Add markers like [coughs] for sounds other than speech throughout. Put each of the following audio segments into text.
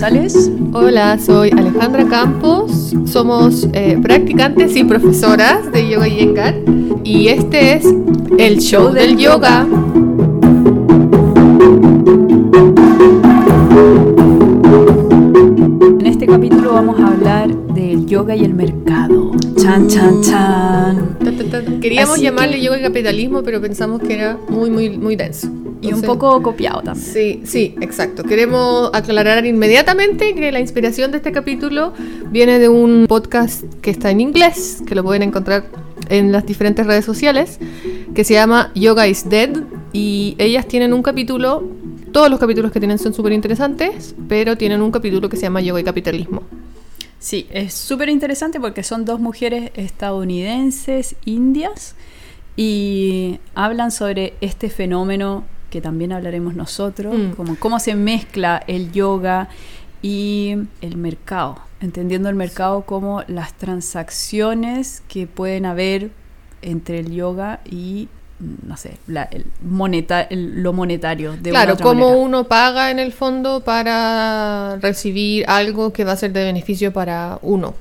González. Hola, soy Alejandra Campos. Somos eh, practicantes y profesoras de Yoga y Engar. Y este es el show del yoga. En este capítulo vamos a hablar del yoga y el mercado. Chan, chan, chan. Ta, ta, ta. Queríamos Así llamarle que- yoga y capitalismo, pero pensamos que era muy, muy, muy denso. Y un poco copiado también. Sí, sí, exacto. Queremos aclarar inmediatamente que la inspiración de este capítulo viene de un podcast que está en inglés, que lo pueden encontrar en las diferentes redes sociales, que se llama Yoga is Dead. Y ellas tienen un capítulo, todos los capítulos que tienen son súper interesantes, pero tienen un capítulo que se llama Yoga y Capitalismo. Sí, es súper interesante porque son dos mujeres estadounidenses, indias, y hablan sobre este fenómeno que también hablaremos nosotros, Mm. como cómo se mezcla el yoga y el mercado, entendiendo el mercado como las transacciones que pueden haber entre el yoga y, no sé, la- el moneta- el- lo monetario. De claro, cómo uno paga en el fondo para recibir algo que va a ser de beneficio para uno.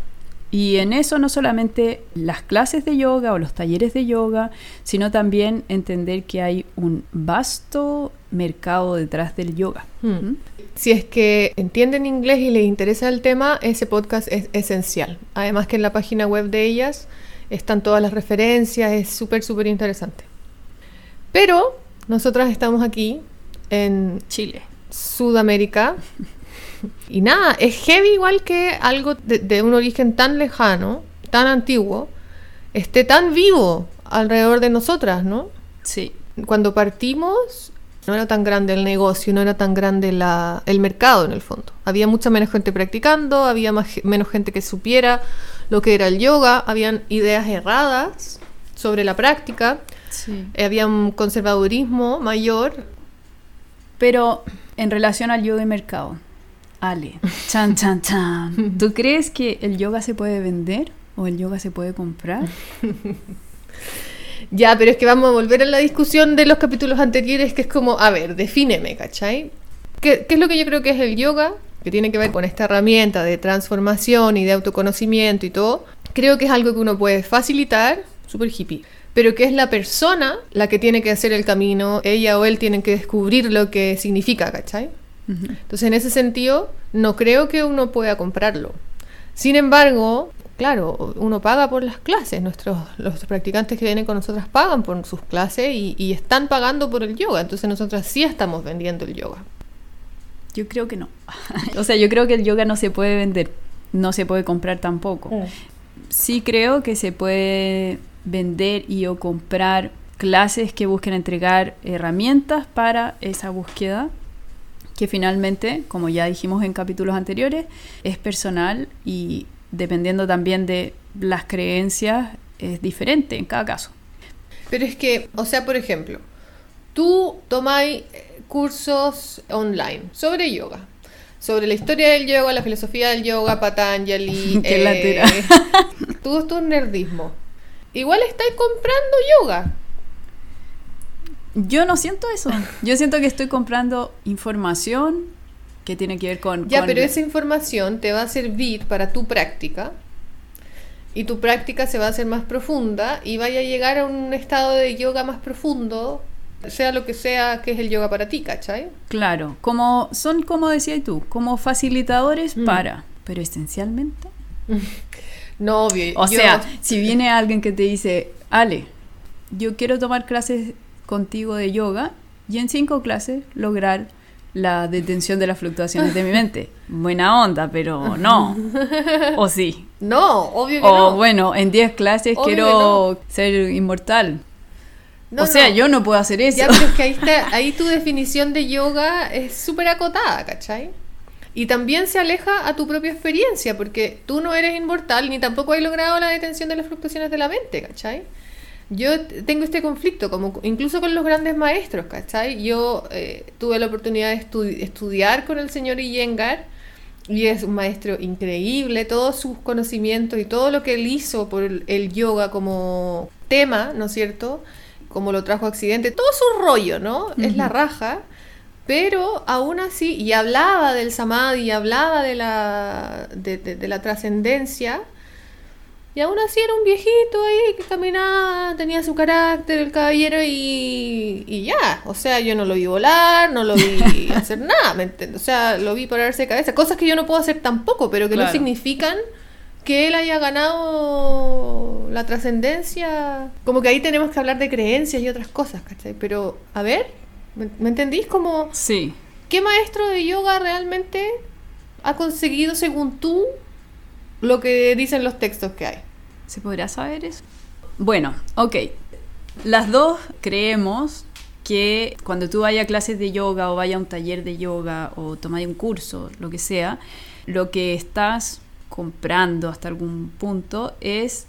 Y en eso no solamente las clases de yoga o los talleres de yoga, sino también entender que hay un vasto mercado detrás del yoga. Hmm. ¿Mm? Si es que entienden inglés y les interesa el tema, ese podcast es esencial. Además que en la página web de ellas están todas las referencias, es súper, súper interesante. Pero nosotras estamos aquí en Chile. Sudamérica. [laughs] [laughs] Y nada, es heavy igual que algo de, de un origen tan lejano, tan antiguo, esté tan vivo alrededor de nosotras, ¿no? Sí. cuando partimos no era tan grande el negocio, no era tan grande la- el mercado en el fondo. Había mucha menos gente practicando, había más menos gente que supiera lo que era el yoga, habían ideas erradas sobre la práctica, sí. eh, había un conservadurismo mayor. Pero en relación al yoga y mercado, Ale, chan, chan, chan. [laughs] ¿Tú crees que el yoga se puede vender o el yoga se puede comprar? [laughs] Ya, pero es que vamos a volver a la discusión de los capítulos anteriores, que es como, a ver, defíneme, ¿cachai? ¿Qué, qué es lo que yo creo que es el yoga? Que tiene que ver con esta herramienta de transformación y de autoconocimiento y todo. Creo que es algo que uno puede facilitar, súper hippie. Pero que es la persona la que tiene que hacer el camino, ella o él tienen que descubrir lo que significa, ¿cachai? Entonces, en ese sentido, no creo que uno pueda comprarlo. Sin embargo, claro, uno paga por las clases. Nuestros, los practicantes que vienen con nosotras pagan por sus clases y, y están pagando por el yoga. Entonces, nosotras sí estamos vendiendo el yoga. Yo creo que no. [laughs] o sea, yo creo que el yoga no se puede vender, no se puede comprar tampoco. Sí creo que se puede vender y o comprar clases que busquen entregar herramientas para esa búsqueda, que finalmente, como ya dijimos en capítulos anteriores, es personal y dependiendo también de las creencias, es diferente en cada caso. Pero es que, o sea, por ejemplo, tú tomáis eh, cursos online sobre yoga. Sobre la historia del yoga, la filosofía del yoga, Patanjali. [laughs] Qué eh, [laughs] todo esto es nerdismo. Igual estáis comprando yoga. Yo no siento eso. Yo siento que estoy comprando información que tiene que ver con... Ya, con- pero esa información te va a servir para tu práctica y tu práctica se va a hacer más profunda y vaya a llegar a un estado de yoga más profundo, sea lo que sea que es el yoga para ti, ¿cachai? Claro, como son como decías tú, como facilitadores Mm. para, pero esencialmente. [laughs] No, obvio. O yo- sea, si viene alguien que te dice, Ale, yo quiero tomar clases contigo de yoga y en cinco clases lograr la detención de las fluctuaciones de mi mente. Buena onda, pero no. O sí. [laughs] No, obvio que O no. bueno, en 10 clases Obvio quiero ser inmortal. No, o sea, no. yo no puedo hacer eso. Ya, pero es que ahí, está, ahí tu definición de yoga es súper acotada, ¿cachai? Y también se aleja a tu propia experiencia, porque tú no eres inmortal ni tampoco has logrado la detención de las fluctuaciones de la mente, ¿cachai? Yo tengo este conflicto, como incluso con los grandes maestros, ¿cachai? Yo eh, tuve la oportunidad de estu- estudiar con el señor Iyengar y es un maestro increíble, todos sus conocimientos y todo lo que él hizo por el, yoga como tema, ¿no es cierto? Como lo trajo a Occidente, todo su rollo, ¿no? Es la raja, Pero aún así, y hablaba del samadhi, y hablaba de la, de, de- de la trascendencia, y aún así era un viejito ahí que caminaba, tenía su carácter, el caballero, y, y ya. O sea, yo no lo vi volar, no lo vi [laughs] hacer nada, ¿me entiendes? O sea, lo vi pararse de cabeza. Cosas que yo no puedo hacer tampoco, pero que no significan que él haya ganado la trascendencia. Como que ahí tenemos que hablar de creencias y otras cosas, ¿cachai? Pero, a ver, ¿me, me entendís? Como, Sí. ¿qué maestro de yoga realmente ha conseguido, según tú, lo que dicen los textos que hay? ¿Se podrá saber eso? Bueno, ok. Las dos creemos que cuando tú vayas a clases de yoga o vayas a un taller de yoga o tomas un curso, lo que sea, lo que estás comprando hasta algún punto es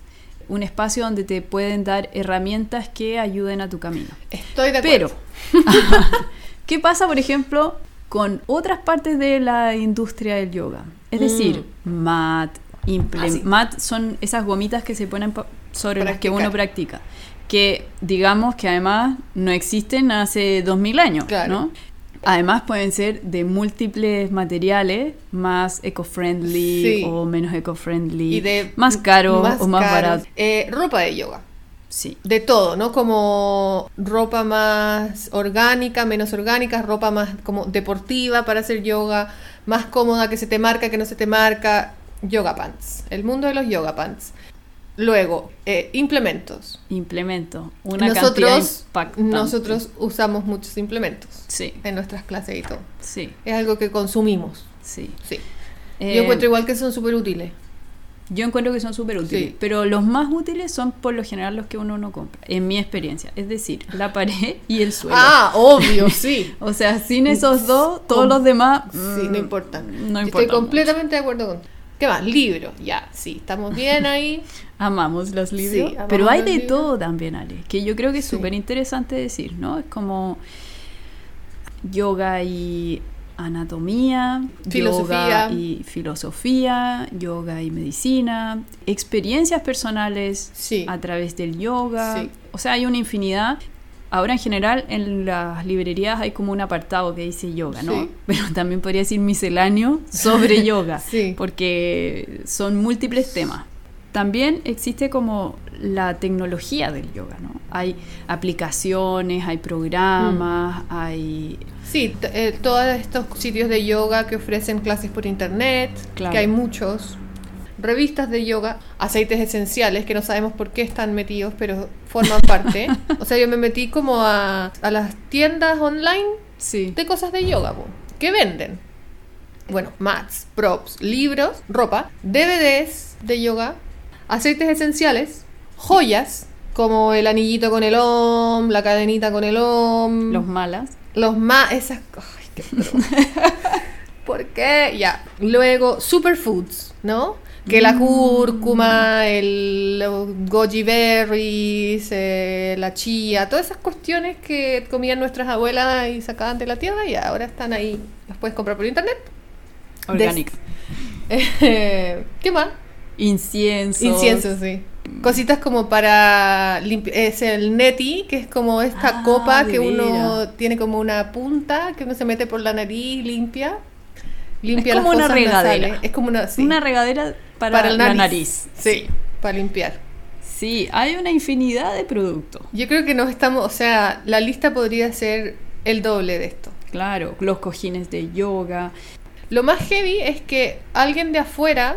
un espacio donde te pueden dar herramientas que ayuden a tu camino. Estoy de Pero, acuerdo. [laughs] ¿qué pasa, por ejemplo, con otras partes de la industria del yoga? Es decir, mat, imple- Mm. Ah, sí. son esas gomitas que se ponen sobre las que uno practica. Que digamos que además no existen hace 2000 años, Claro. ¿no? Además pueden ser de múltiples materiales, más eco-friendly Sí. o menos eco-friendly, Y de más caro más o más barato. Eh, ropa de yoga. Sí, De todo, ¿no? Como ropa más orgánica, menos orgánica, ropa más como deportiva para hacer yoga, más cómoda que se te marca, que no se te marca. Yoga pants. El mundo de los yoga pants. Luego, eh, implementos. implemento. Una cantidad nosotros, impactante. nosotros usamos muchos implementos Sí, en nuestras clases y todo. sí, Es algo que consumimos. sí. Sí. Eh, Yo encuentro igual que son súper útiles. Yo encuentro que son súper útiles, Sí. pero los más útiles son por lo general los que uno no compra, en mi experiencia. Es decir, la pared y el suelo. Ah, obvio, [laughs] sí. O sea, sin esos dos, todos Com- los demás... Sí, mm, no importa. No Yo importa. Estoy completamente de acuerdo con. ¿Qué más? Libros. Ya, sí, estamos bien ahí. [laughs] Amamos los libros. Sí, amamos pero hay de libros. todo también, Ale. Que yo creo que es Sí. súper interesante decir, ¿no? Es como yoga y anatomía, Filosofía. yoga y filosofía, yoga y medicina, experiencias personales Sí. a través del yoga. Sí. O sea, hay una infinidad. Ahora en general en las librerías hay como un apartado que dice yoga, ¿no? Sí. [laughs] Pero también podría decir misceláneo sobre [laughs] yoga, Sí. porque son múltiples temas. También existe como la tecnología del yoga, ¿no? Hay aplicaciones, hay programas, hay... Sí, eh, todos estos sitios de yoga que ofrecen clases por internet, Claro. que hay muchos. Revistas de yoga, aceites esenciales que no sabemos por qué están metidos, pero forman parte. [laughs] o sea, yo me metí como a, a las tiendas online Sí. de cosas de yoga, po, que venden. Bueno, mats, props, libros, ropa, DVDs de yoga, aceites esenciales, joyas, como el anillito con el OM, la cadenita con el OM, Los malas. los más, esas ay, qué. [laughs] ¿Por qué? Ya. Luego, superfoods, ¿no? Que la cúrcuma, el los goji berries, eh, la chía, todas esas cuestiones que comían nuestras abuelas y sacaban de la tierra y ahora están ahí. Las puedes comprar por internet. Orgánica. [laughs] Eh, ¿Qué más? Incienso. Incienso, sí. Cositas como para es el neti, que es como esta Ah, copa que uno tiene como una punta que uno se mete por la nariz, limpia. Limpia Es como las una regadera. nasales. Es como una, sí, Una regadera para, para el la nariz. nariz. Sí, para limpiar. Sí, hay una infinidad de productos. Yo creo que nos estamos, o sea, la lista podría ser el doble de esto. Claro, los cojines de yoga. Lo más heavy es que alguien de afuera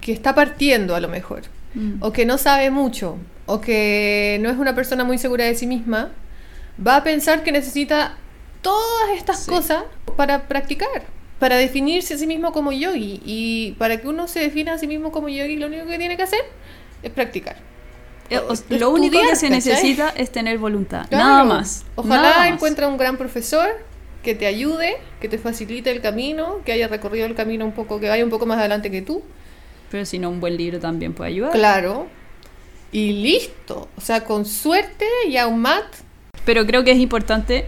que está partiendo a lo mejor, Mm. o que no sabe mucho, o que no es una persona muy segura de sí misma, va a pensar que necesita todas estas Sí. cosas para practicar, para definirse a sí mismo como yogi. Y para que uno se defina a sí mismo como yogi, lo único que tiene que hacer es practicar. Eh, o- lo único que se necesita es tener voluntad. Claro. Nada más. Ojalá Nada más. encuentre un gran profesor que te ayude, que te facilite el camino, que haya recorrido el camino un poco, que vaya un poco más adelante que tú. Pero si no, un buen libro también puede ayudar. Claro. Y listo. O sea, con suerte ya un mat. Pero creo que es importante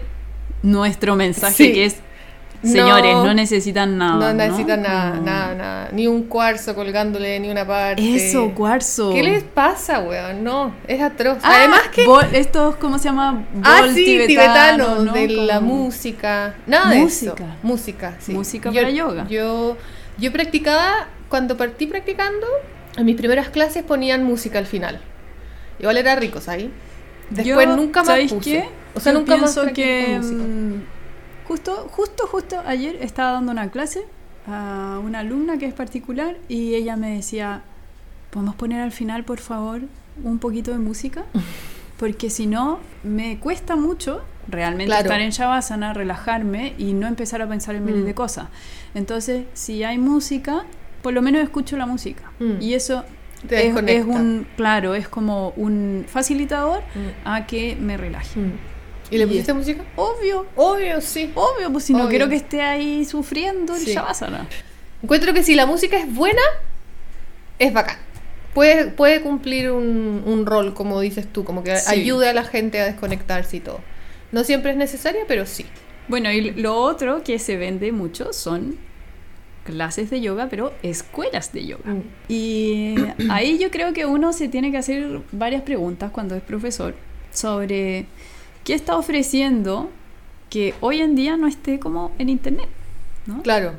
nuestro mensaje, Sí. que es Señores, no, necesitan nada. No necesitan nada, nada, nada. Ni un cuarzo colgándole, ni una parte. Eso, cuarzo. ¿Qué les pasa, weón? No, es atroz. Ah, Además que. estos, ¿cómo se llama? ah, sí, tibetano, de la música. Nada música. de eso. Música. Sí. Música para yoga. Yo, yo practicaba, cuando partí practicando, en mis primeras clases ponían música al final. Igual era rico, ¿sabes? Después nunca más puse. Qué? O sea, nunca más que Justo, justo, justo ayer estaba dando una clase a una alumna que es particular y ella me decía, ¿podemos poner al final, por favor, un poquito de música? [laughs] Porque si no, me cuesta mucho realmente estar en Shavasana, relajarme y no empezar a pensar en miles de mm. cosas. Entonces, si hay música, por lo menos escucho la música. Mm. Y eso es, es, un, claro, es como un facilitador mm. a que me relaje. ¿Y le pusiste música? Obvio. Obvio, sí. Obvio, pues si no quiero que esté ahí sufriendo el Shavasana. Encuentro que si la música es buena, es bacán. Puede, puede cumplir un, rol, como dices tú, como que ayude a la gente a desconectarse y todo. No siempre es necesaria, pero sí. Bueno, y lo otro que se vende mucho son clases de yoga, pero escuelas de yoga. Mm. Y ahí yo creo que uno se tiene que hacer varias preguntas cuando es profesor sobre ¿qué está ofreciendo que hoy en día no esté como en internet? ¿no? Claro.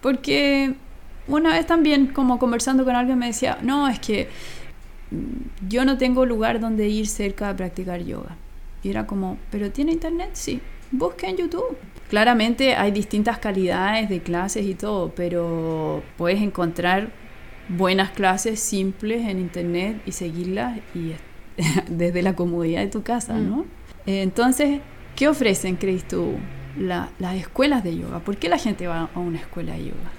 Porque una vez también como conversando con alguien me decía, no, es que mm, yo no tengo lugar donde ir cerca a practicar yoga. Y era como, ¿pero tiene internet? Sí. Busca en YouTube. Claramente hay distintas calidades de clases y todo, pero puedes encontrar buenas clases simples en internet y seguirlas y [laughs] desde la comodidad de tu casa, ¿no? Mm. Entonces, ¿qué ofrecen, crees tú, las escuelas de yoga? ¿Por qué la gente va a una escuela de yoga?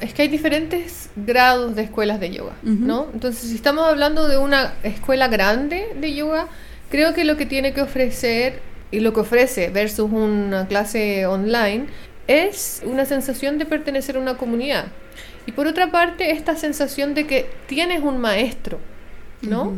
Es que hay diferentes grados de escuelas de yoga, ¿no? Entonces, si estamos hablando de una escuela grande de yoga, creo que lo que tiene que ofrecer y lo que ofrece versus una clase online es una sensación de pertenecer a una comunidad. Y por otra parte, esta sensación de que tienes un maestro, ¿no?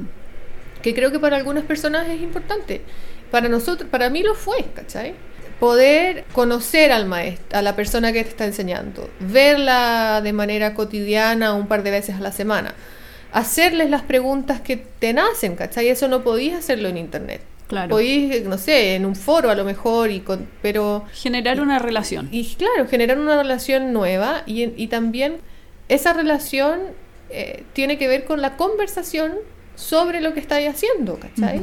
Que creo que para algunas personas es importante. Para nosotros, para mí lo fue, ¿cachai? Poder conocer al maestro, a la persona que te está enseñando, verla de manera cotidiana un par de veces a la semana, hacerles las preguntas que te nacen, ¿cachai? Eso no podías hacerlo en internet. Claro. Podías, no sé, en un foro a lo mejor, y con, pero... Generar una relación. Y claro, generar una relación nueva y, y también esa relación eh, tiene que ver con la conversación sobre lo que estáis haciendo, ¿cachai?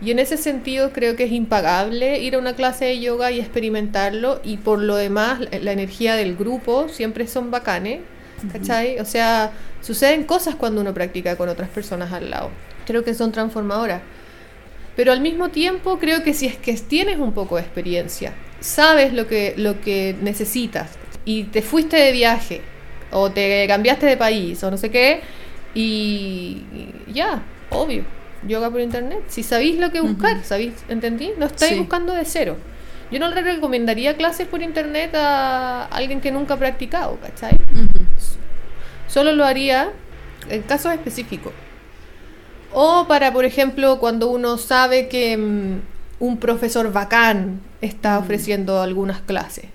Y en ese sentido creo que es impagable ir a una clase de yoga y experimentarlo y por lo demás la energía del grupo siempre son bacanes, ¿cachai? O sea, suceden cosas cuando uno practica con otras personas al lado. Creo que son transformadoras. Pero al mismo tiempo creo que si es que tienes un poco de experiencia, sabes lo que, lo que necesitas y te fuiste de viaje o te cambiaste de país o no sé qué, y ya, obvio, yoga por internet. Si sabéis lo que buscar, ¿sabéis? ¿Entendí? No estáis buscando de cero. Yo no le recomendaría clases por internet a alguien que nunca ha practicado, ¿cachai? Solo lo haría en casos específicos. O para, por ejemplo, cuando uno sabe que mm, un profesor bacán está ofreciendo algunas clases.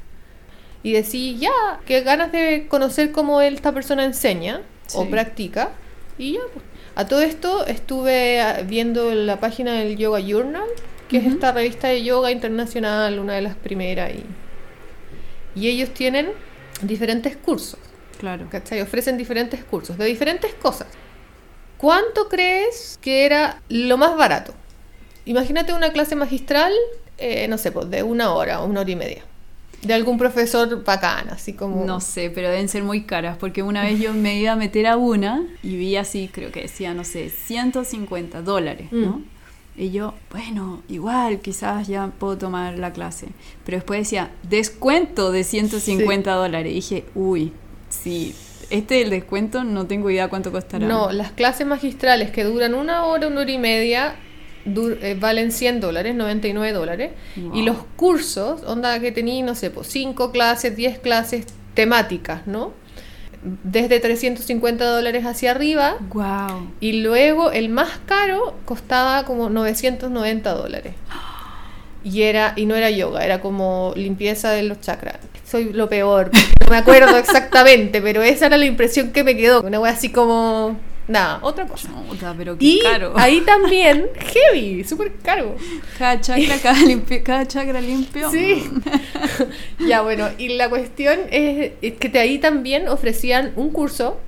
Y decir, ya, que ganas de conocer cómo esta persona enseña o practica. Y ya, pues. A todo esto estuve ah, viendo la página del Yoga Journal, que es esta revista de yoga internacional, una de las primeras. Y, y ellos tienen diferentes cursos. Claro. ¿Cachai? Ofrecen diferentes cursos de diferentes cosas. ¿Cuánto crees que era lo más barato? Imagínate una clase magistral, eh, no sé, pues de una hora o una hora y media de algún profesor bacán, así como... No sé, pero deben ser muy caras, porque una vez yo me iba a meter a una y vi así, creo que decía, no sé, 150 dólares, ¿no? Mm. Y yo, bueno, igual, quizás ya puedo tomar la clase. Pero después decía, descuento de 150 dólares. Y dije, uy, sí, este el descuento no tengo idea cuánto costará. No, las clases magistrales que duran una hora, una hora y media, eh, valen 100 dólares, 99 dólares. Y los cursos, onda que tenía, no sé, pues 5 clases, 10 clases temáticas, ¿no? Desde 350 dólares hacia arriba. Wow. Y luego el más caro costaba como 990 dólares. y era y no era yoga, era como limpieza de los chakras. Soy lo peor, no me acuerdo [laughs] exactamente, pero esa era la impresión que me quedó. Una wea así como nada, otra cosa. Puta, pero qué Y caro. ahí también heavy, súper caro. Cada chakra, cada, limpio, cada chakra limpio. Sí. [laughs] ya bueno, y la cuestión es, es que de ahí también ofrecían un curso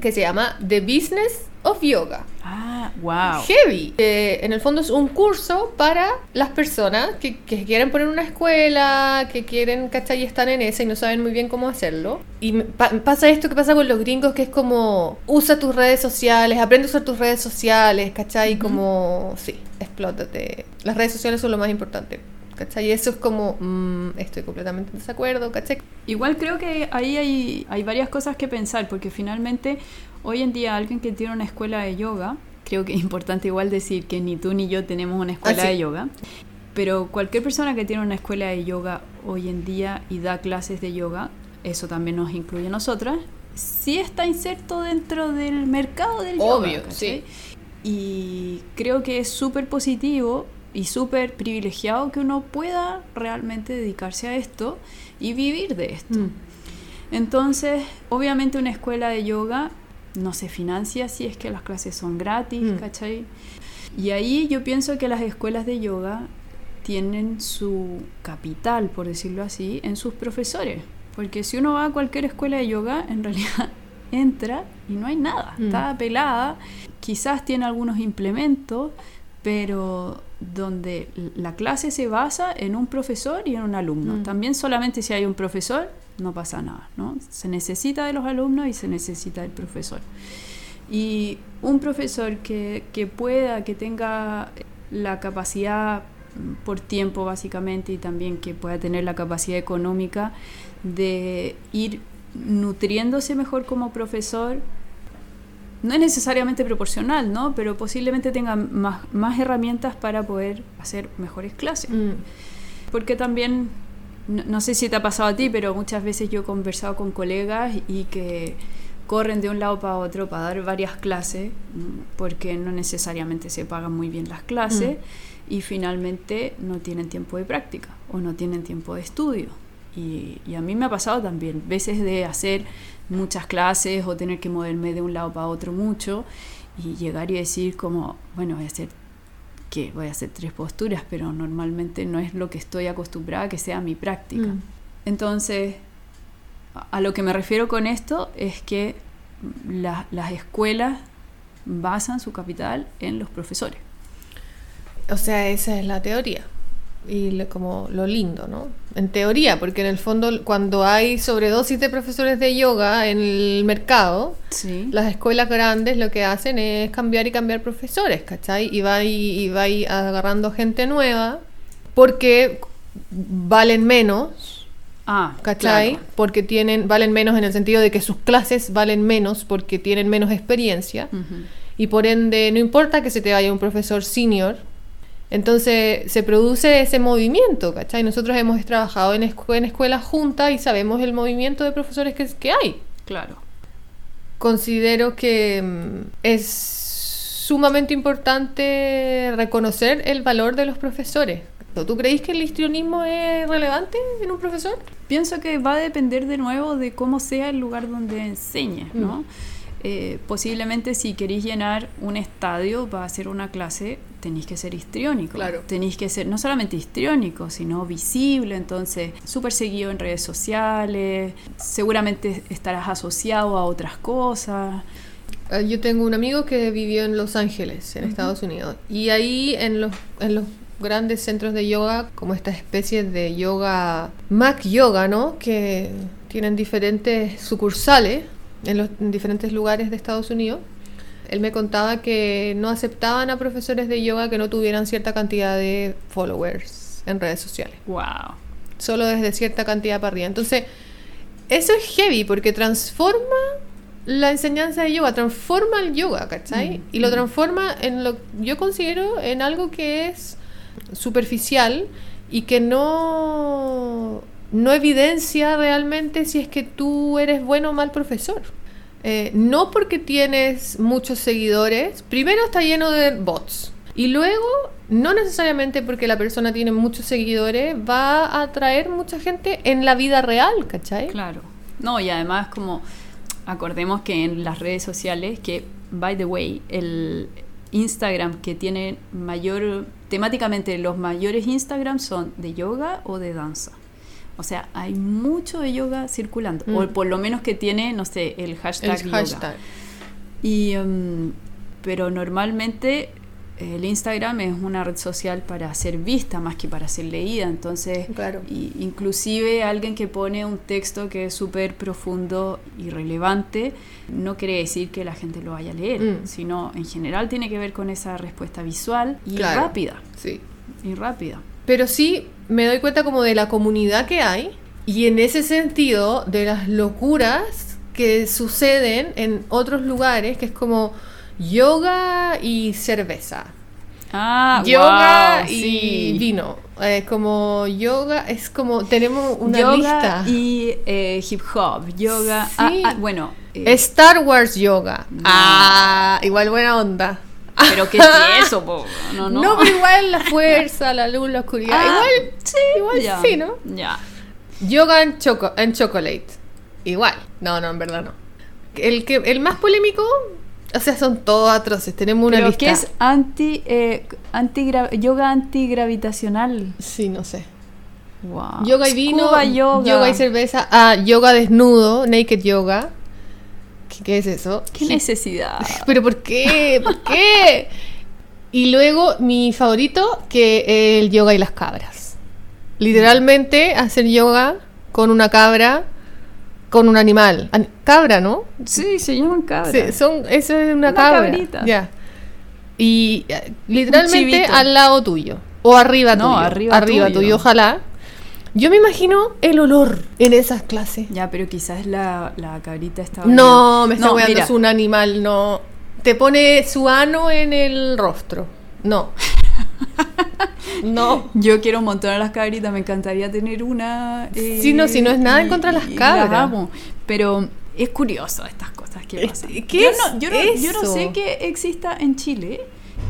que se llama The Business of Yoga. Ah, wow. Heavy. Que en el fondo es un curso para las personas que, que quieren poner una escuela, que quieren, ¿cachai? Y están en esa y no saben muy bien cómo hacerlo. Y pa- pasa esto que pasa con los gringos, que es como, usa tus redes sociales, aprende a usar tus redes sociales, ¿cachai? Como, sí, explótate. Las redes sociales son lo más importante. ¿Cachai? Y eso es como, mm, estoy completamente en desacuerdo, ¿cachai? Igual creo que ahí hay, hay varias cosas que pensar, porque finalmente hoy en día alguien que tiene una escuela de yoga, creo que es importante igual decir que ni tú ni yo tenemos una escuela Ah, sí. de yoga, pero cualquier persona que tiene una escuela de yoga hoy en día y da clases de yoga, eso también nos incluye a nosotras, sí está inserto dentro del mercado del Obvio, yoga. sí. ¿cachai? Y creo que es súper positivo y súper privilegiado que uno pueda realmente dedicarse a esto y vivir de esto. Mm. Entonces, obviamente una escuela de yoga no se financia si es que las clases son gratis, Mm. ¿cachai? Y ahí yo pienso que las escuelas de yoga tienen su capital, por decirlo así, en sus profesores. Porque si uno va a cualquier escuela de yoga, en realidad [laughs] entra y no hay nada, Mm. está pelada, quizás tiene algunos implementos, pero donde la clase se basa en un profesor y en un alumno. Mm. También solamente si hay un profesor no pasa nada, ¿no? Se necesita de los alumnos y se necesita del profesor. Y un profesor que, que pueda, que tenga la capacidad mm, por tiempo básicamente y también que pueda tener la capacidad económica de ir nutriéndose mejor como profesor, no es necesariamente proporcional, ¿no? Pero posiblemente tenga más, más herramientas para poder hacer mejores clases. Mm. Porque también, no, no sé si te ha pasado a ti, pero muchas veces yo he conversado con colegas y que corren de un lado para otro para dar varias clases, mm, porque no necesariamente se pagan muy bien las clases y finalmente no tienen tiempo de práctica o no tienen tiempo de estudio. Y, y a mí me ha pasado también, veces de hacer muchas clases o tener que moverme de un lado para otro mucho y llegar y decir como, bueno, voy a hacer que voy a hacer tres posturas, pero normalmente no es lo que estoy acostumbrada a que sea mi práctica. Mm. Entonces, a- lo que me refiero con esto es que la- las escuelas basan su capital en los profesores. O sea, esa es la teoría. Y lo- como lo lindo, ¿no? En teoría, porque en el fondo cuando hay sobredosis de profesores de yoga en el mercado, Sí. las escuelas grandes lo que hacen es cambiar y cambiar profesores, ¿cachai? Y va y, y va y agarrando gente nueva porque valen menos, Ah, ¿cachai? claro. Porque tienen, valen menos en el sentido de que sus clases valen menos porque tienen menos experiencia. Y por ende no importa que se te vaya un profesor senior. Entonces se produce ese movimiento, ¿cachai? Nosotros hemos trabajado en, escu- en escuelas juntas y sabemos el movimiento de profesores que, que hay. Claro. Considero que mm, es sumamente importante reconocer el valor de los profesores. ¿Tú creís que el histrionismo es relevante en un profesor? Pienso que va a depender de nuevo de cómo sea el lugar donde enseñes, ¿no? Mm. Eh, posiblemente si queréis llenar un estadio para hacer una clase, tenéis que ser histriónico. Claro. Tenéis que ser no solamente histriónico, sino visible, entonces súper seguido en redes sociales, seguramente estarás asociado a otras cosas. Ah, Yo tengo un amigo que vivió en Los Ángeles, en Estados Unidos, y ahí en los, en los grandes centros de yoga, como esta especie de yoga, Mac Yoga, ¿no? Que tienen diferentes sucursales en los en diferentes lugares de Estados Unidos. Él me contaba que no aceptaban a profesores de yoga que no tuvieran cierta cantidad de followers en redes sociales ¡Wow! solo desde cierta cantidad para arriba. Entonces, eso es heavy porque transforma la enseñanza de yoga, transforma el yoga, ¿cachai? Mm, Y lo transforma en lo yo considero en algo que es superficial y que no no evidencia realmente si es que tú eres bueno o mal profesor. Eh, no porque tienes muchos seguidores, primero está lleno de bots. Y luego, no necesariamente porque la persona tiene muchos seguidores, va a atraer mucha gente en la vida real, ¿cachai? Claro. No, y además como acordemos que en las redes sociales, que, by the way, el Instagram que tiene mayor, temáticamente los mayores Instagram son de yoga o de danza. O sea, hay mucho de yoga circulando, o Mm. por lo menos que tiene, no sé, el hashtag, El yoga. hashtag. Y, um, pero normalmente el Instagram es una red social para ser vista más que para ser leída. Entonces, Claro. y- inclusive alguien que pone un texto que es súper profundo y relevante, no quiere decir que la gente lo vaya a leer, Mm. sino en general tiene que ver con esa respuesta visual y Claro. rápida. Sí. Y rápida. Pero sí me doy cuenta como de la comunidad que hay y en ese sentido de las locuras que suceden en otros lugares, que es como yoga y cerveza. Ah, yoga wow, y sí. vino. Es como yoga, es como tenemos una yoga lista. y eh, hip hop, yoga. Sí. ah, ah, bueno, eh, Star Wars yoga. Ah, igual buena onda. Pero ¿qué es eso? po? No, no. No, pero igual la fuerza, la luz, la oscuridad. Ah, igual, sí, igual sí, ¿no? Ya. Yoga en, choco en chocolate. Igual. No, no, en verdad no. El, que, el más polémico, o sea, son todos atroces. Tenemos una Pero lista. ¿qué es anti, eh, antigra- yoga antigravitacional? Sí, no sé. Wow. Yoga y vino. Scuba yoga. y cerveza. Ah, yoga desnudo, naked yoga. ¿Qué, qué es eso? ¿Qué necesidad? [laughs] ¿Pero por qué? ¿Por qué? Y luego mi favorito, que el yoga y las cabras. Literalmente hacer yoga con una cabra, con un animal. An- cabra, ¿no? Sí, se llaman cabras. Sí, son, eso es una, Una cabra. cabrita. Ya. Y eh, literalmente al lado tuyo. O arriba No, tuyo. arriba tuyo. tuyo, ojalá. Yo me imagino el olor en esas clases. Ya, pero quizás la, la cabrita estaba... No, me está No, weando, es un animal, no. Te pone su ano en el rostro. No. [laughs] no. Yo quiero un montón a las cabritas, me encantaría tener una. eh, Sí, no, si no es nada en y- contra de las cabras. amo. Pero es curioso estas cosas que pasan. ¿qué yo, es no, yo, no, yo no eso? sé que exista en Chile.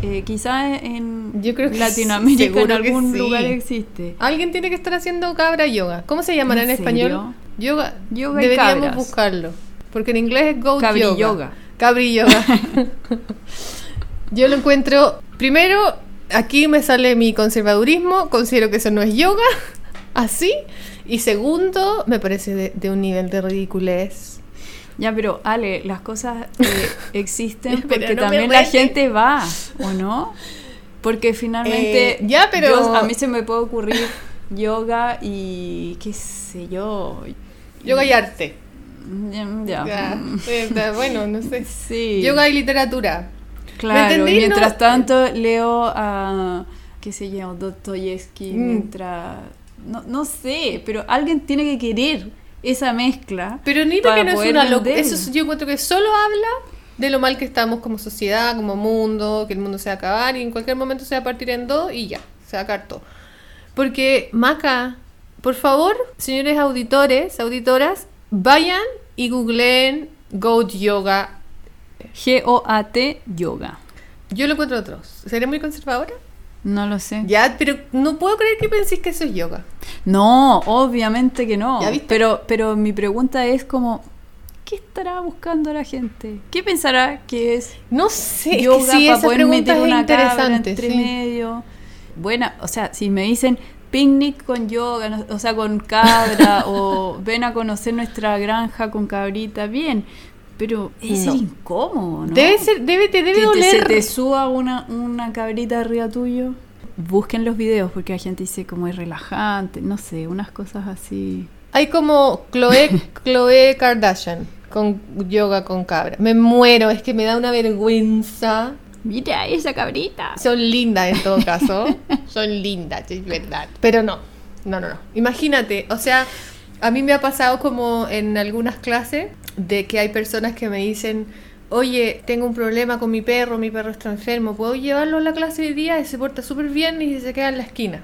Eh, quizás en Yo creo que Latinoamérica en algún sí. lugar existe. Alguien tiene que estar haciendo cabra yoga. ¿Cómo se llamará en, ¿En español? Yoga. Yoga Deberíamos cabras. buscarlo. Porque en inglés es goat Cabri yoga. yoga. Cabri yoga. [laughs] Yo lo encuentro. Primero, aquí me sale mi conservadurismo. Considero que eso no es yoga. [laughs] Así. Y segundo, me parece de, de un nivel de ridiculez. Ya, pero Ale, las cosas eh, [laughs] existen porque no me también la gente va, ¿o no? Porque finalmente Eh, ya, pero- yo- a mí se me puede ocurrir yoga y qué sé yo. Yoga y arte. Ya, ya. Eh, bueno, no sé. Sí. Yoga y literatura. Claro, entendí? mientras No- tanto leo a, qué sé yo, Dostoyevsky, Mm. mientras... No, no sé, pero alguien tiene que querer esa mezcla. Pero ni para que no es una locura. Eso es- yo encuentro que solo habla de lo mal que estamos como sociedad, como mundo, que el mundo se va a acabar y en cualquier momento se va a partir en dos y ya, se va a acabar todo. Porque, Maca, por favor, señores auditores, auditoras, vayan y googleen Goat Yoga. G-O-A-T, yoga. Yo lo encuentro otros. ¿Seré muy conservadora? No lo sé. Ya, pero no puedo creer que penséis que eso es yoga. No, obviamente que no. Pero, pero mi pregunta es como, ¿qué estará buscando la gente? ¿Qué pensará que es No sé, yoga es que sí, para esa poder pregunta meter es una cabra interesante. entre sí. medio? Buena, o sea, si me dicen picnic con yoga, no- o sea, con cabra, [laughs] o ven a conocer nuestra granja con cabrita, bien. Pero es No. incómodo, ¿no? Debe ser, debe, te debe que te- doler. se te suba una, una cabrita arriba tuyo. Busquen los videos porque la gente dice como es relajante, no sé, unas cosas así. Hay como Chloe, Chloe [laughs] Kardashian con yoga con cabra. Me muero, es que me da una vergüenza. Mira esa cabrita. Son lindas en todo caso. [laughs] Son lindas, es verdad. Pero no, no, no, no. Imagínate, o sea, a mí me ha pasado como en algunas clases de que hay personas que me dicen, oye, tengo un problema con mi perro, mi perro está enfermo, ¿puedo llevarlo a la clase de día? Y se porta súper bien y se queda en la esquina.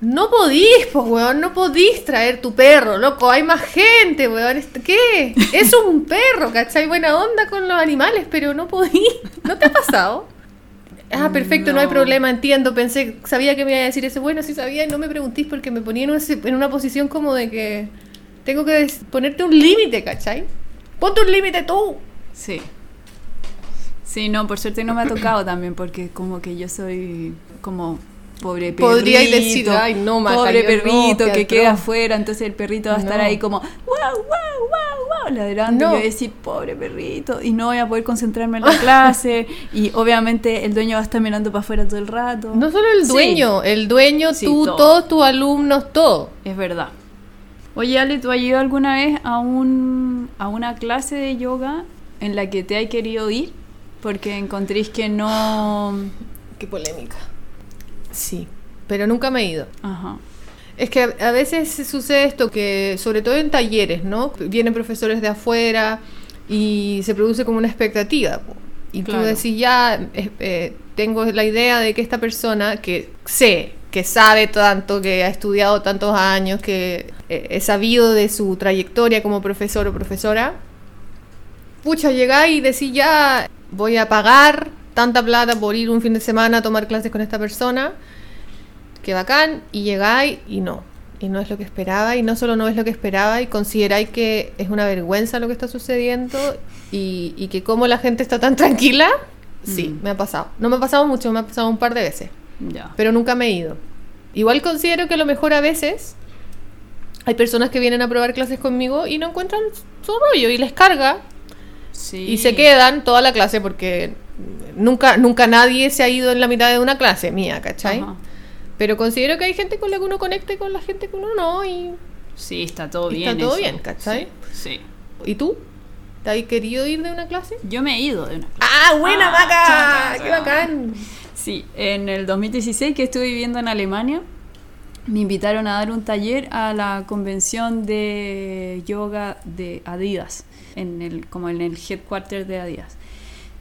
No podís, pues, weón, no podís traer tu perro, loco, hay más gente, weón, ¿est- ¿qué? Es un [laughs] perro, ¿cachai? Buena onda con los animales, pero no podís, ¿no te ha pasado? Ah, perfecto, no. hay problema, entiendo. Pensé, sabía que me iba a decir eso. Bueno, sí sabía y no me preguntís porque me ponía en, una- en una posición como de que tengo que ponerte un límite, ¿cachai? Ponte un límite tú. Sí. Sí, no, por suerte no me ha tocado [coughs] también, porque como que yo soy como pobre perrito. Podríais decir, "Ay, no, Maca, Pobre perrito no, que queda atroz". afuera, entonces el perrito va a estar ahí como, wow, wow, wow, wow, ladrando. No. Y voy a decir, pobre perrito, y no voy a poder concentrarme en la clase. y obviamente el dueño va a estar mirando para afuera todo el rato. No solo el Sí, dueño, el dueño, Sí, tú, todo. todos tus alumnos, todo. es verdad. Oye, Ale, ¿tú has ido alguna vez a, un, a una clase de yoga en la que te hay querido ir? Porque encontréis que no... Qué polémica. Sí, pero nunca me he ido. Ajá. Es que a veces sucede esto que, sobre todo en talleres, ¿no? Vienen profesores de afuera y se produce como una expectativa. Y Claro. tú decís, ya, eh, tengo la idea de que esta persona que sé, que sabe tanto, que ha estudiado tantos años, que eh, he sabido de su trayectoria como profesor o profesora, pucha, llegáis y decís, ya, voy a pagar tanta plata por ir un fin de semana a tomar clases con esta persona qué bacán, y llegáis y no. Y no es lo que esperaba, y no solo no es lo que esperaba, y consideráis que es una vergüenza lo que está sucediendo, y, y que como la gente está tan tranquila, sí, Mm. me ha pasado. No me ha pasado mucho, me ha pasado un par de veces, pero nunca me he ido. Igual considero que a lo mejor a veces hay personas que vienen a probar clases conmigo y no encuentran su rollo, y les carga, Sí. y se quedan toda la clase, porque nunca, nunca nadie se ha ido en la mitad de una clase mía, ¿cachai? Ajá. Pero considero que hay gente con la que uno conecta y con la gente que uno no. ¿Y, Sí, está todo Está bien. todo eso. bien, ¿cachai? Sí. ¿y tú? ¿Te has querido ir de una clase? Yo me he ido de una clase. ¡Ah, buena, Ah, vaca! chaca, ¡Qué bacán! Sí, en el 2016 que estuve viviendo en Alemania, me invitaron a dar un taller a la convención de yoga de Adidas, en el, como en el headquarter de Adidas.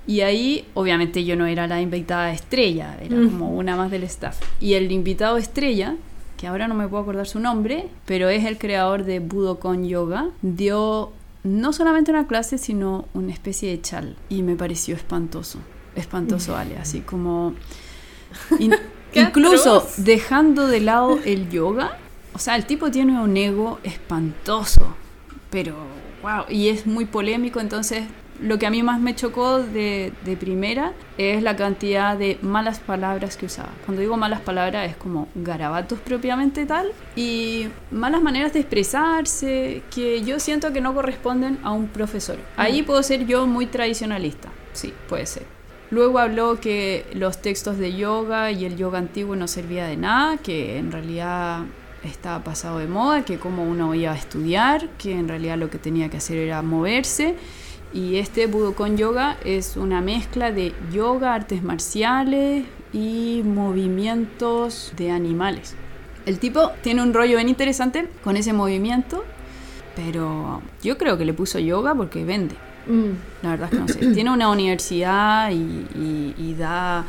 Y ahí, obviamente, yo no era la invitada estrella, era Mm. como una más del staff. Y el invitado estrella, que ahora no me puedo acordar su nombre, pero es el creador de Budokon Yoga, dio no solamente una clase, sino una especie de chal. Y me pareció espantoso, espantoso, Ale, así como... [laughs] in- ¡Qué incluso atroz! dejando de lado el yoga, o sea, el tipo tiene un ego espantoso, pero wow, y es muy polémico, entonces lo que a mí más me chocó de, de primera es la cantidad de malas palabras que usaba. Cuando digo malas palabras es como garabatos propiamente tal y malas maneras de expresarse que yo siento que no corresponden a un profesor. Ahí puedo ser yo muy tradicionalista, sí, puede ser. Luego habló que los textos de yoga y el yoga antiguo no servía de nada, que en realidad estaba pasado de moda, que como uno iba a estudiar, que en realidad lo que tenía que hacer era moverse. Y este Budokon Yoga es una mezcla de yoga, artes marciales y movimientos de animales. El tipo tiene un rollo bien interesante con ese movimiento, pero yo creo que le puso yoga porque vende. Mm. La verdad es que no sé. Tiene una universidad y, y- y da.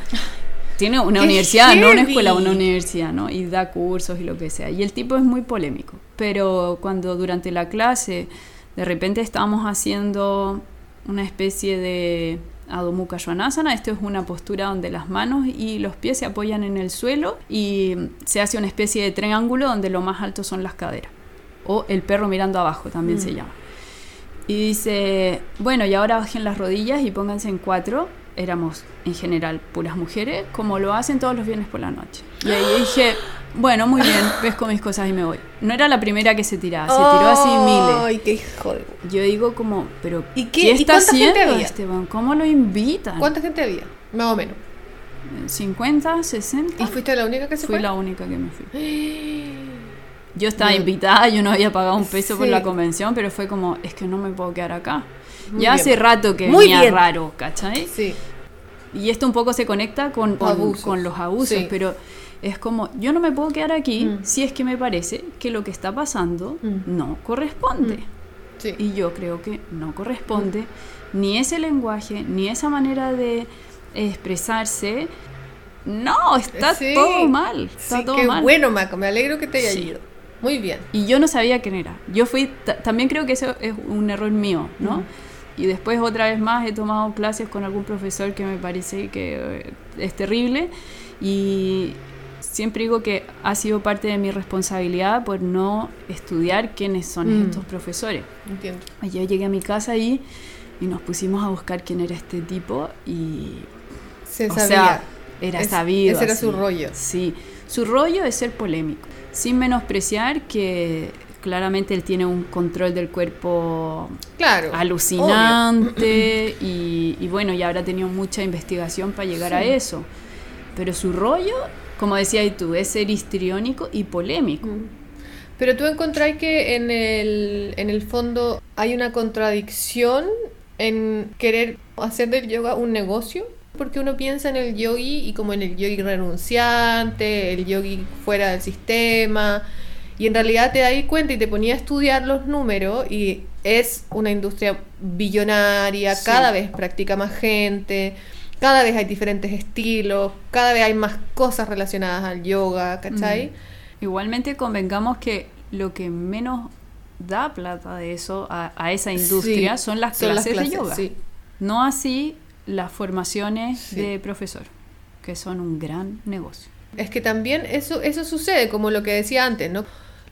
Tiene una ¡Qué universidad, no una escuela, una universidad, ¿no? Y da cursos y lo que sea. Y el tipo es muy polémico. Pero cuando durante la clase de repente estábamos haciendo una especie de Adho Svanasana, esto es una postura donde las manos y los pies se apoyan en el suelo y se hace una especie de triángulo donde lo más alto son las caderas. O el perro mirando abajo también se Mm. llama. Y dice, bueno, y ahora bajen las rodillas y pónganse en cuatro. Éramos en general puras mujeres, como lo hacen todos los viernes por la noche. Y ahí dije, bueno, muy bien, pesco mis cosas y me voy. No era la primera que se tiraba, se tiró así miles. ¡Ay, qué hijo de... Yo digo como, pero ¿Y ¿qué, qué- y está gente haciendo había? Esteban? ¿Cómo lo invitan? ¿Cuánta gente había? Más o menos. ¿50, 60? ¿Y fuiste la única que se Fui fue? la única que me fui. [gasps] Yo estaba Bien. invitada, yo no había pagado un peso por la convención, pero fue como, es que no me puedo quedar acá. Muy ya bien. hace rato que Muy venía bien. raro, ¿cachai? Sí. Y esto un poco se conecta con, con, Abusos. con los abusos, Sí. pero es como, yo no me puedo quedar aquí Mm. si es que me parece que lo que está pasando Mm. no corresponde. Sí. Y yo creo que no corresponde ni ese lenguaje, ni esa manera de expresarse. No, está Sí. todo mal. Está Sí, todo qué mal. bueno, Maco. Me alegro que te haya ido. Muy bien. Y yo no sabía quién era. Yo fui, ta- también creo que eso es un error mío, ¿no? Y después otra vez más he tomado clases con algún profesor que me parece que eh, es terrible y siempre digo que ha sido parte de mi responsabilidad por no estudiar quiénes son Mm. estos profesores. Entiendo. Yo llegué a mi casa y, y nos pusimos a buscar quién era este tipo y Se o sabía. sea, era Es- sabido. ese era así. su rollo. Sí, su rollo es ser polémico, sin menospreciar que claramente él tiene un control del cuerpo claro. alucinante y, y bueno, ya habrá tenido mucha investigación para llegar a eso. Pero su rollo, como decías tú, es ser histriónico y polémico. Mm. Pero tú encontrás que en el, en el fondo hay una contradicción en querer hacer del yoga un negocio. Porque uno piensa en el yogi y como en el yogi renunciante, el yogi fuera del sistema. Y en realidad te das cuenta y te ponía a estudiar los números y es una industria billonaria, Sí. cada vez practica más gente, cada vez hay diferentes estilos, cada vez hay más cosas relacionadas al yoga, ¿cachai? Mm. Igualmente convengamos que lo que menos da plata de eso a, a esa industria Sí, son las son clases, las de yoga. sí. No así las formaciones de profesor, que son un gran negocio. Es que también eso, eso sucede, como lo que decía antes, ¿no?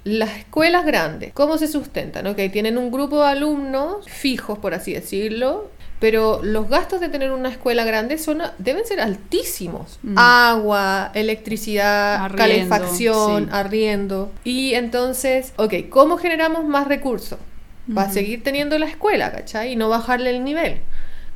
Las escuelas grandes, ¿cómo se sustentan? Ok, tienen un grupo de alumnos fijos, por así decirlo, pero los gastos de tener una escuela grande son, deben ser altísimos. Mm. Agua, electricidad, Arriendo, calefacción, sí. arriendo. Y entonces, ok, ¿cómo generamos más recursos? Para seguir teniendo la escuela, ¿cachai? Y no bajarle el nivel.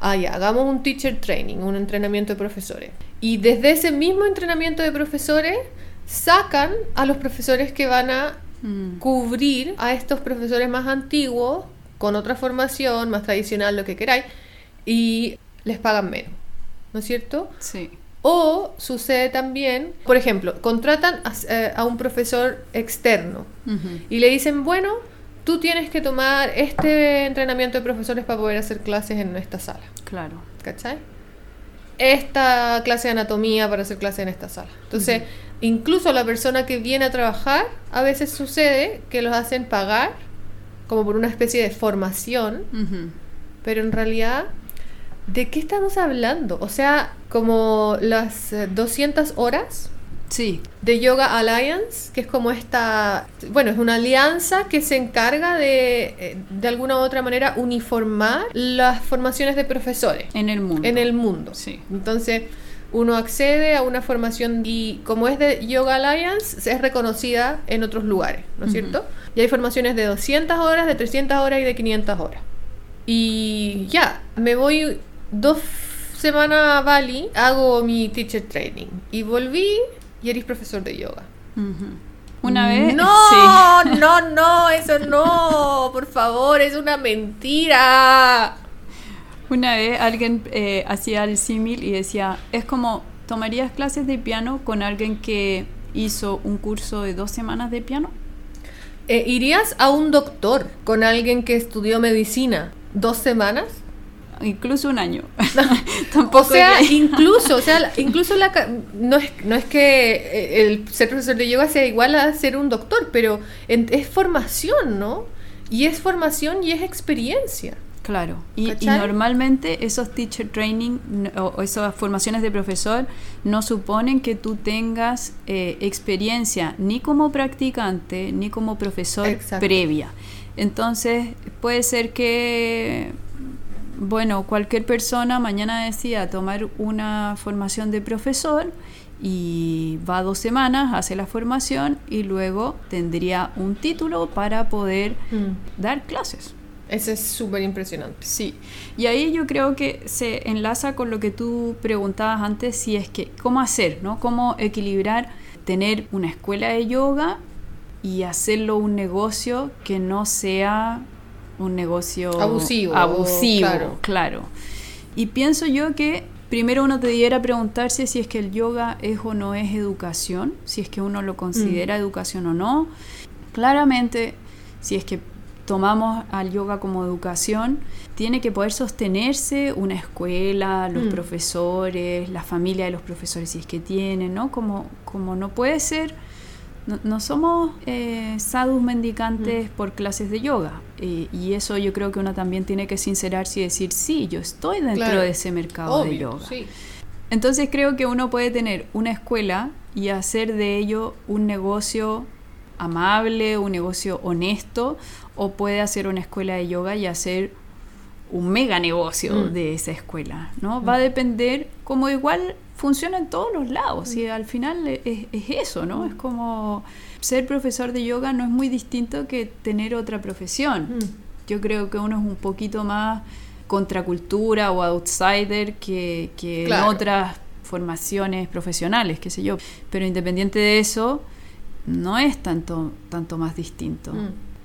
Ah, ya, hagamos un teacher training, un entrenamiento de profesores. Y desde ese mismo entrenamiento de profesores, sacan a los profesores que van a Mm. cubrir a estos profesores más antiguos, con otra formación, más tradicional, lo que queráis, y les pagan menos. ¿No es cierto? Sí. O sucede también, por ejemplo, contratan a, eh, a un profesor externo y le dicen, bueno, tú tienes que tomar este entrenamiento de profesores para poder hacer clases en esta sala. Claro. ¿Cachai? Esta clase de anatomía para hacer clase en esta sala. Entonces, incluso la persona que viene a trabajar, a veces sucede que los hacen pagar como por una especie de formación, pero en realidad, ¿de qué estamos hablando? O sea, como las eh, 200 horas Sí. de Yoga Alliance, que es como esta, bueno, es una alianza que se encarga de, eh, de alguna u otra manera, uniformar las formaciones de profesores En el mundo. en el mundo. Sí. Entonces, uno accede a una formación y como es de Yoga Alliance, es reconocida en otros lugares, ¿no es Ujú. cierto? Y hay formaciones de 200 horas, de 300 horas y de 500 horas. Y ya, me voy dos semanas a Bali, hago mi teacher training y volví y eres profesor de yoga. Una vez. No, sí. [laughs] no, no, eso no, por favor, es una mentira. Una vez alguien eh, hacía el símil y decía, es como, ¿tomarías clases de piano con alguien que hizo un curso de dos semanas de piano? Eh, ¿Irías a un doctor con alguien que estudió medicina dos semanas? Incluso un año. [laughs] [laughs] O Tampoco sea, iría- incluso, o sea, [laughs] incluso la, no es, no es que eh, el ser profesor de yoga sea igual a ser un doctor, pero en- es formación, ¿no? Y es formación y es experiencia. Claro, y, normalmente esos teacher training o, o esas formaciones de profesor no suponen que tú tengas eh, experiencia ni como practicante ni como profesor Exacto. previa. Entonces puede ser que, bueno, cualquier persona mañana decida tomar una formación de profesor y va dos semanas, hace la formación y luego tendría un título para poder dar clases. Eso es súper impresionante. Sí, y ahí yo creo que se enlaza con lo que tú preguntabas antes, si es que, ¿cómo hacer, no? ¿Cómo equilibrar tener una escuela de yoga y hacerlo un negocio que no sea un negocio Abusivo, abusivo, claro. claro. Y pienso yo que primero uno te debiera preguntarse si es que el yoga es o no es educación, si es que uno lo considera educación o no. Claramente, si es que tomamos al yoga como educación, tiene que poder sostenerse una escuela, los Mm. profesores, la familia de los profesores si es que tienen, ¿no? Como, como no puede ser No, somos eh, sadhus mendicantes por clases de yoga. y eso yo creo que uno también tiene que sincerarse y decir, sí, yo estoy dentro de ese mercado de yoga. Entonces creo que uno puede tener una escuela y hacer de ello un negocio amable, un negocio honesto, o puede hacer una escuela de yoga y hacer un mega negocio mm. de esa escuela, ¿no? Va a depender, como igual funciona en todos los lados, y al final es, eso, ¿no? Es como ser profesor de yoga no es muy distinto que tener otra profesión. Yo creo que uno es un poquito más contracultura o outsider que, en otras formaciones profesionales, qué sé yo. Pero independiente de eso, no es tanto, tanto más distinto.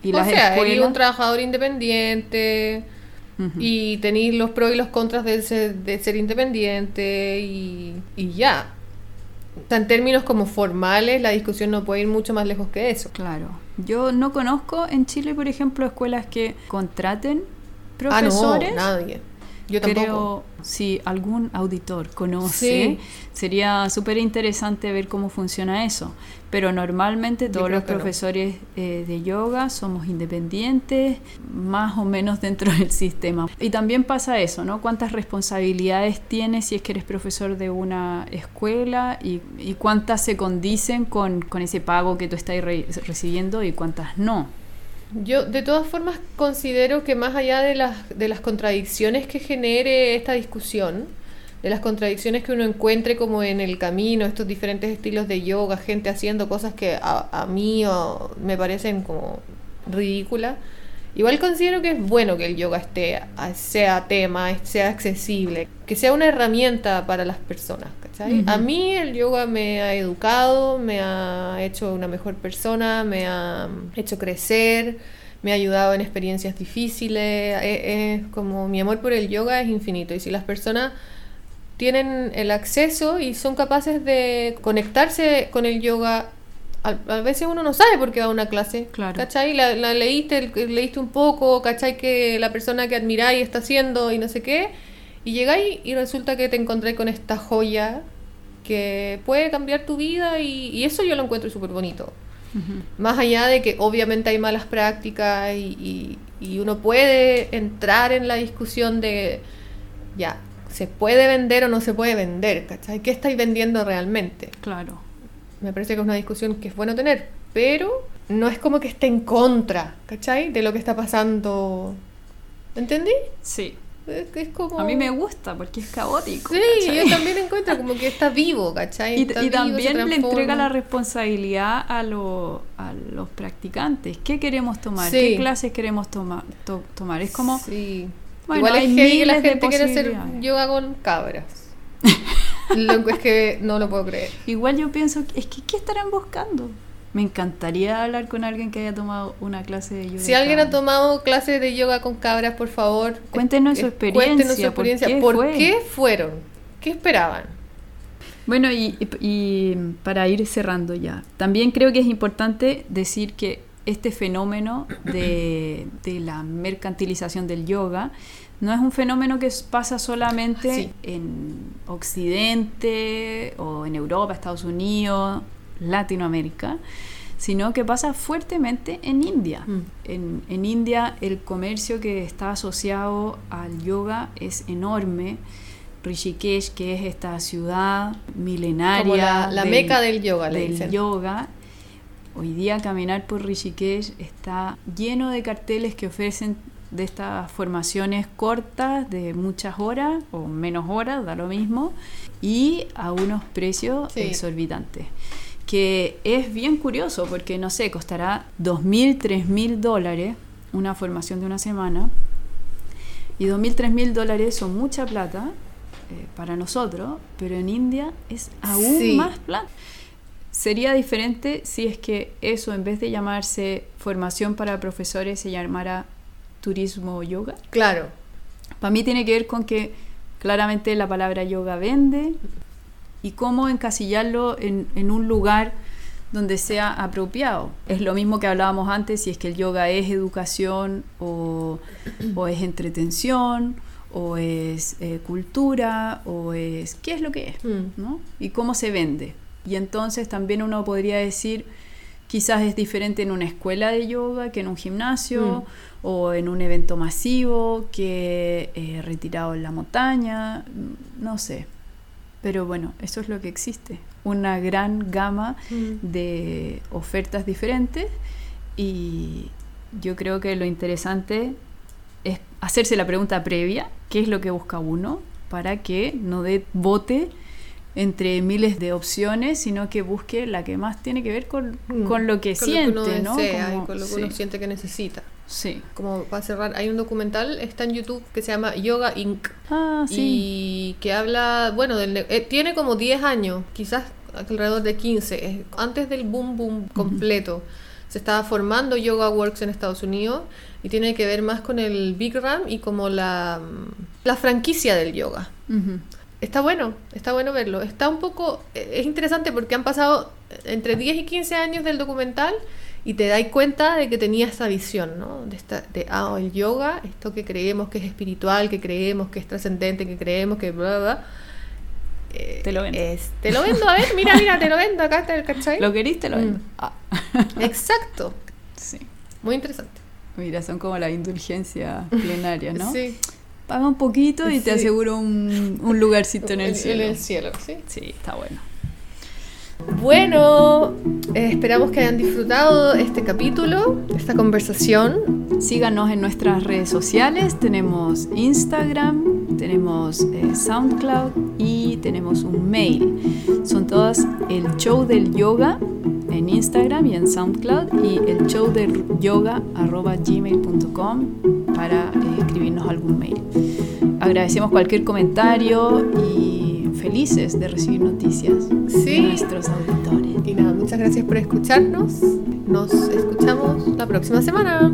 Y o sea, eres un trabajador independiente y tenéis los pros y los contras de ser, de ser independiente y, y ya. en términos como formales, la discusión no puede ir mucho más lejos que eso. Claro. Yo no conozco en Chile, por ejemplo, escuelas que contraten profesores. Ah, no, nadie. Yo tampoco. si algún auditor conoce, sería súper interesante ver cómo funciona eso. Pero normalmente todos los profesores eh, de yoga somos independientes, más o menos [laughs] dentro del sistema. Y también pasa eso, ¿no? ¿Cuántas responsabilidades tienes si es que eres profesor de una escuela y, cuántas se condicen con, ese pago que tú estás recibiendo y cuántas no? Yo de todas formas considero que más allá de las, de las contradicciones que genere esta discusión, de las contradicciones que uno encuentre como en el camino, estos diferentes estilos de yoga, gente haciendo cosas que a, a mí me parecen como ridículas, igual considero que es bueno que el yoga esté, sea tema, sea accesible, que sea una herramienta para las personas. A mí el yoga me ha educado, me ha hecho una mejor persona, me ha hecho crecer, me ha ayudado en experiencias difíciles. Es, como mi amor por el yoga es infinito. Y si las personas tienen el acceso y son capaces de conectarse con el yoga a, veces uno no sabe por qué va a una clase, claro. ¿cachai? La, la, leíste, leíste un poco, ¿cachai? Que la persona que admiráis está haciendo y no sé qué, y llegáis y resulta que te encontré con esta joya que puede cambiar tu vida y, eso yo lo encuentro súper bonito. Más allá de que obviamente hay malas prácticas y, y, uno puede entrar en la discusión de, ya, ¿se puede vender o no se puede vender? ¿Cachai? ¿Qué estáis vendiendo realmente? Claro. Me parece que es una discusión que es bueno tener, pero no es como que esté en contra, ¿cachai? De lo que está pasando. ¿Entendí? Sí. Es, como... A mí me gusta porque es caótico. Sí, yo también encuentro como que está vivo, ¿cachai? [laughs] y, también le entrega la responsabilidad a, a los practicantes. ¿Qué queremos tomar? ¿Qué clases queremos tomar? tomar? Es como... Sí. Igual es que la gente quiere hacer yoga con cabras. [laughs] lo es que no lo puedo creer. Igual yo pienso, es que ¿qué estarán buscando? Me encantaría hablar con alguien que haya tomado una clase de yoga. Si alguien ha tomado clases de yoga con cabras, por favor, cuéntenos su experiencia. Cuéntenos su experiencia. ¿Por, qué, fueron? ¿Qué esperaban? Bueno, y, y, para ir cerrando ya, también creo que es importante decir que este fenómeno de, [coughs] de la mercantilización del yoga no es un fenómeno que pasa solamente en Occidente o en Europa, Estados Unidos, Latinoamérica, sino que pasa fuertemente en India. Mm. En, India el comercio que está asociado al yoga es enorme. Rishikesh, que es esta ciudad milenaria. la, meca del yoga, del yoga. Hoy día caminar por Rishikesh está lleno de carteles que ofrecen de estas formaciones cortas de muchas horas o menos horas, da lo mismo, y a unos precios exorbitantes. Que es bien curioso porque, no sé, costará 2.000, 3.000 dólares una formación de una semana. Y 2.000, 3.000 dólares son mucha plata eh, para nosotros, pero en India es aún más plata. Sería diferente si es que eso, en vez de llamarse formación para profesores, se llamara turismo yoga. Claro. Para mí tiene que ver con que claramente la palabra yoga vende y cómo encasillarlo en, en un lugar donde sea apropiado. Es lo mismo que hablábamos antes, si es que el yoga es educación o, o es entretención o es eh, cultura o es qué es lo que es, mm. ¿no? Y cómo se vende. Y entonces también uno podría decir quizás es diferente en una escuela de yoga que en un gimnasio mm. o en un evento masivo que eh, retirado en la montaña, no sé. Pero bueno, eso es lo que existe, una gran gama mm. de ofertas diferentes y yo creo que lo interesante es hacerse la pregunta previa, ¿qué es lo que busca uno? Para que no dé bote entre miles de opciones, sino que busque la que más tiene que ver con, mm. lo que siente, lo que uno ¿no? con lo que uno siente que necesita. Sí. Como para cerrar, hay un documental, está en YouTube, que se llama Yoga Inc. Ah, sí. Y que habla, bueno, del, eh, tiene como 10 años, quizás alrededor de 15, antes del boom boom completo. Se estaba formando Yoga Works en Estados Unidos y tiene que ver más con el Big Ram y como la, la franquicia del yoga. Está bueno, está bueno verlo. Está un poco, es interesante porque han pasado entre 10 y 15 años del documental y te das cuenta de que tenía esa visión, ¿no? De, esta, de ah, el yoga, esto que creemos que es espiritual, que creemos que es trascendente, que creemos que bla, bla, eh, te lo vendo. te lo vendo, a ver, mira, mira, te lo vendo, acá está el cachai. Lo querís, te lo vendo. Mm. Ah. [laughs] Exacto. Sí. Muy interesante. Mira, son como la indulgencia plenaria, ¿no? Sí. Paga un poquito y te aseguro un, un lugarcito en el cielo. [laughs] En el cielo, sí. Sí, está bueno. Bueno, eh, esperamos que hayan disfrutado este capítulo, esta conversación. Síganos en nuestras redes sociales. Tenemos Instagram, tenemos eh, SoundCloud y tenemos un mail. Son todas el show del yoga en Instagram y en SoundCloud y el show del yoga gmail.com para eh, escribirnos algún mail. Agradecemos cualquier comentario y felices de recibir noticias de nuestros auditores. Y nada, muchas gracias por escucharnos. Nos escuchamos la próxima semana.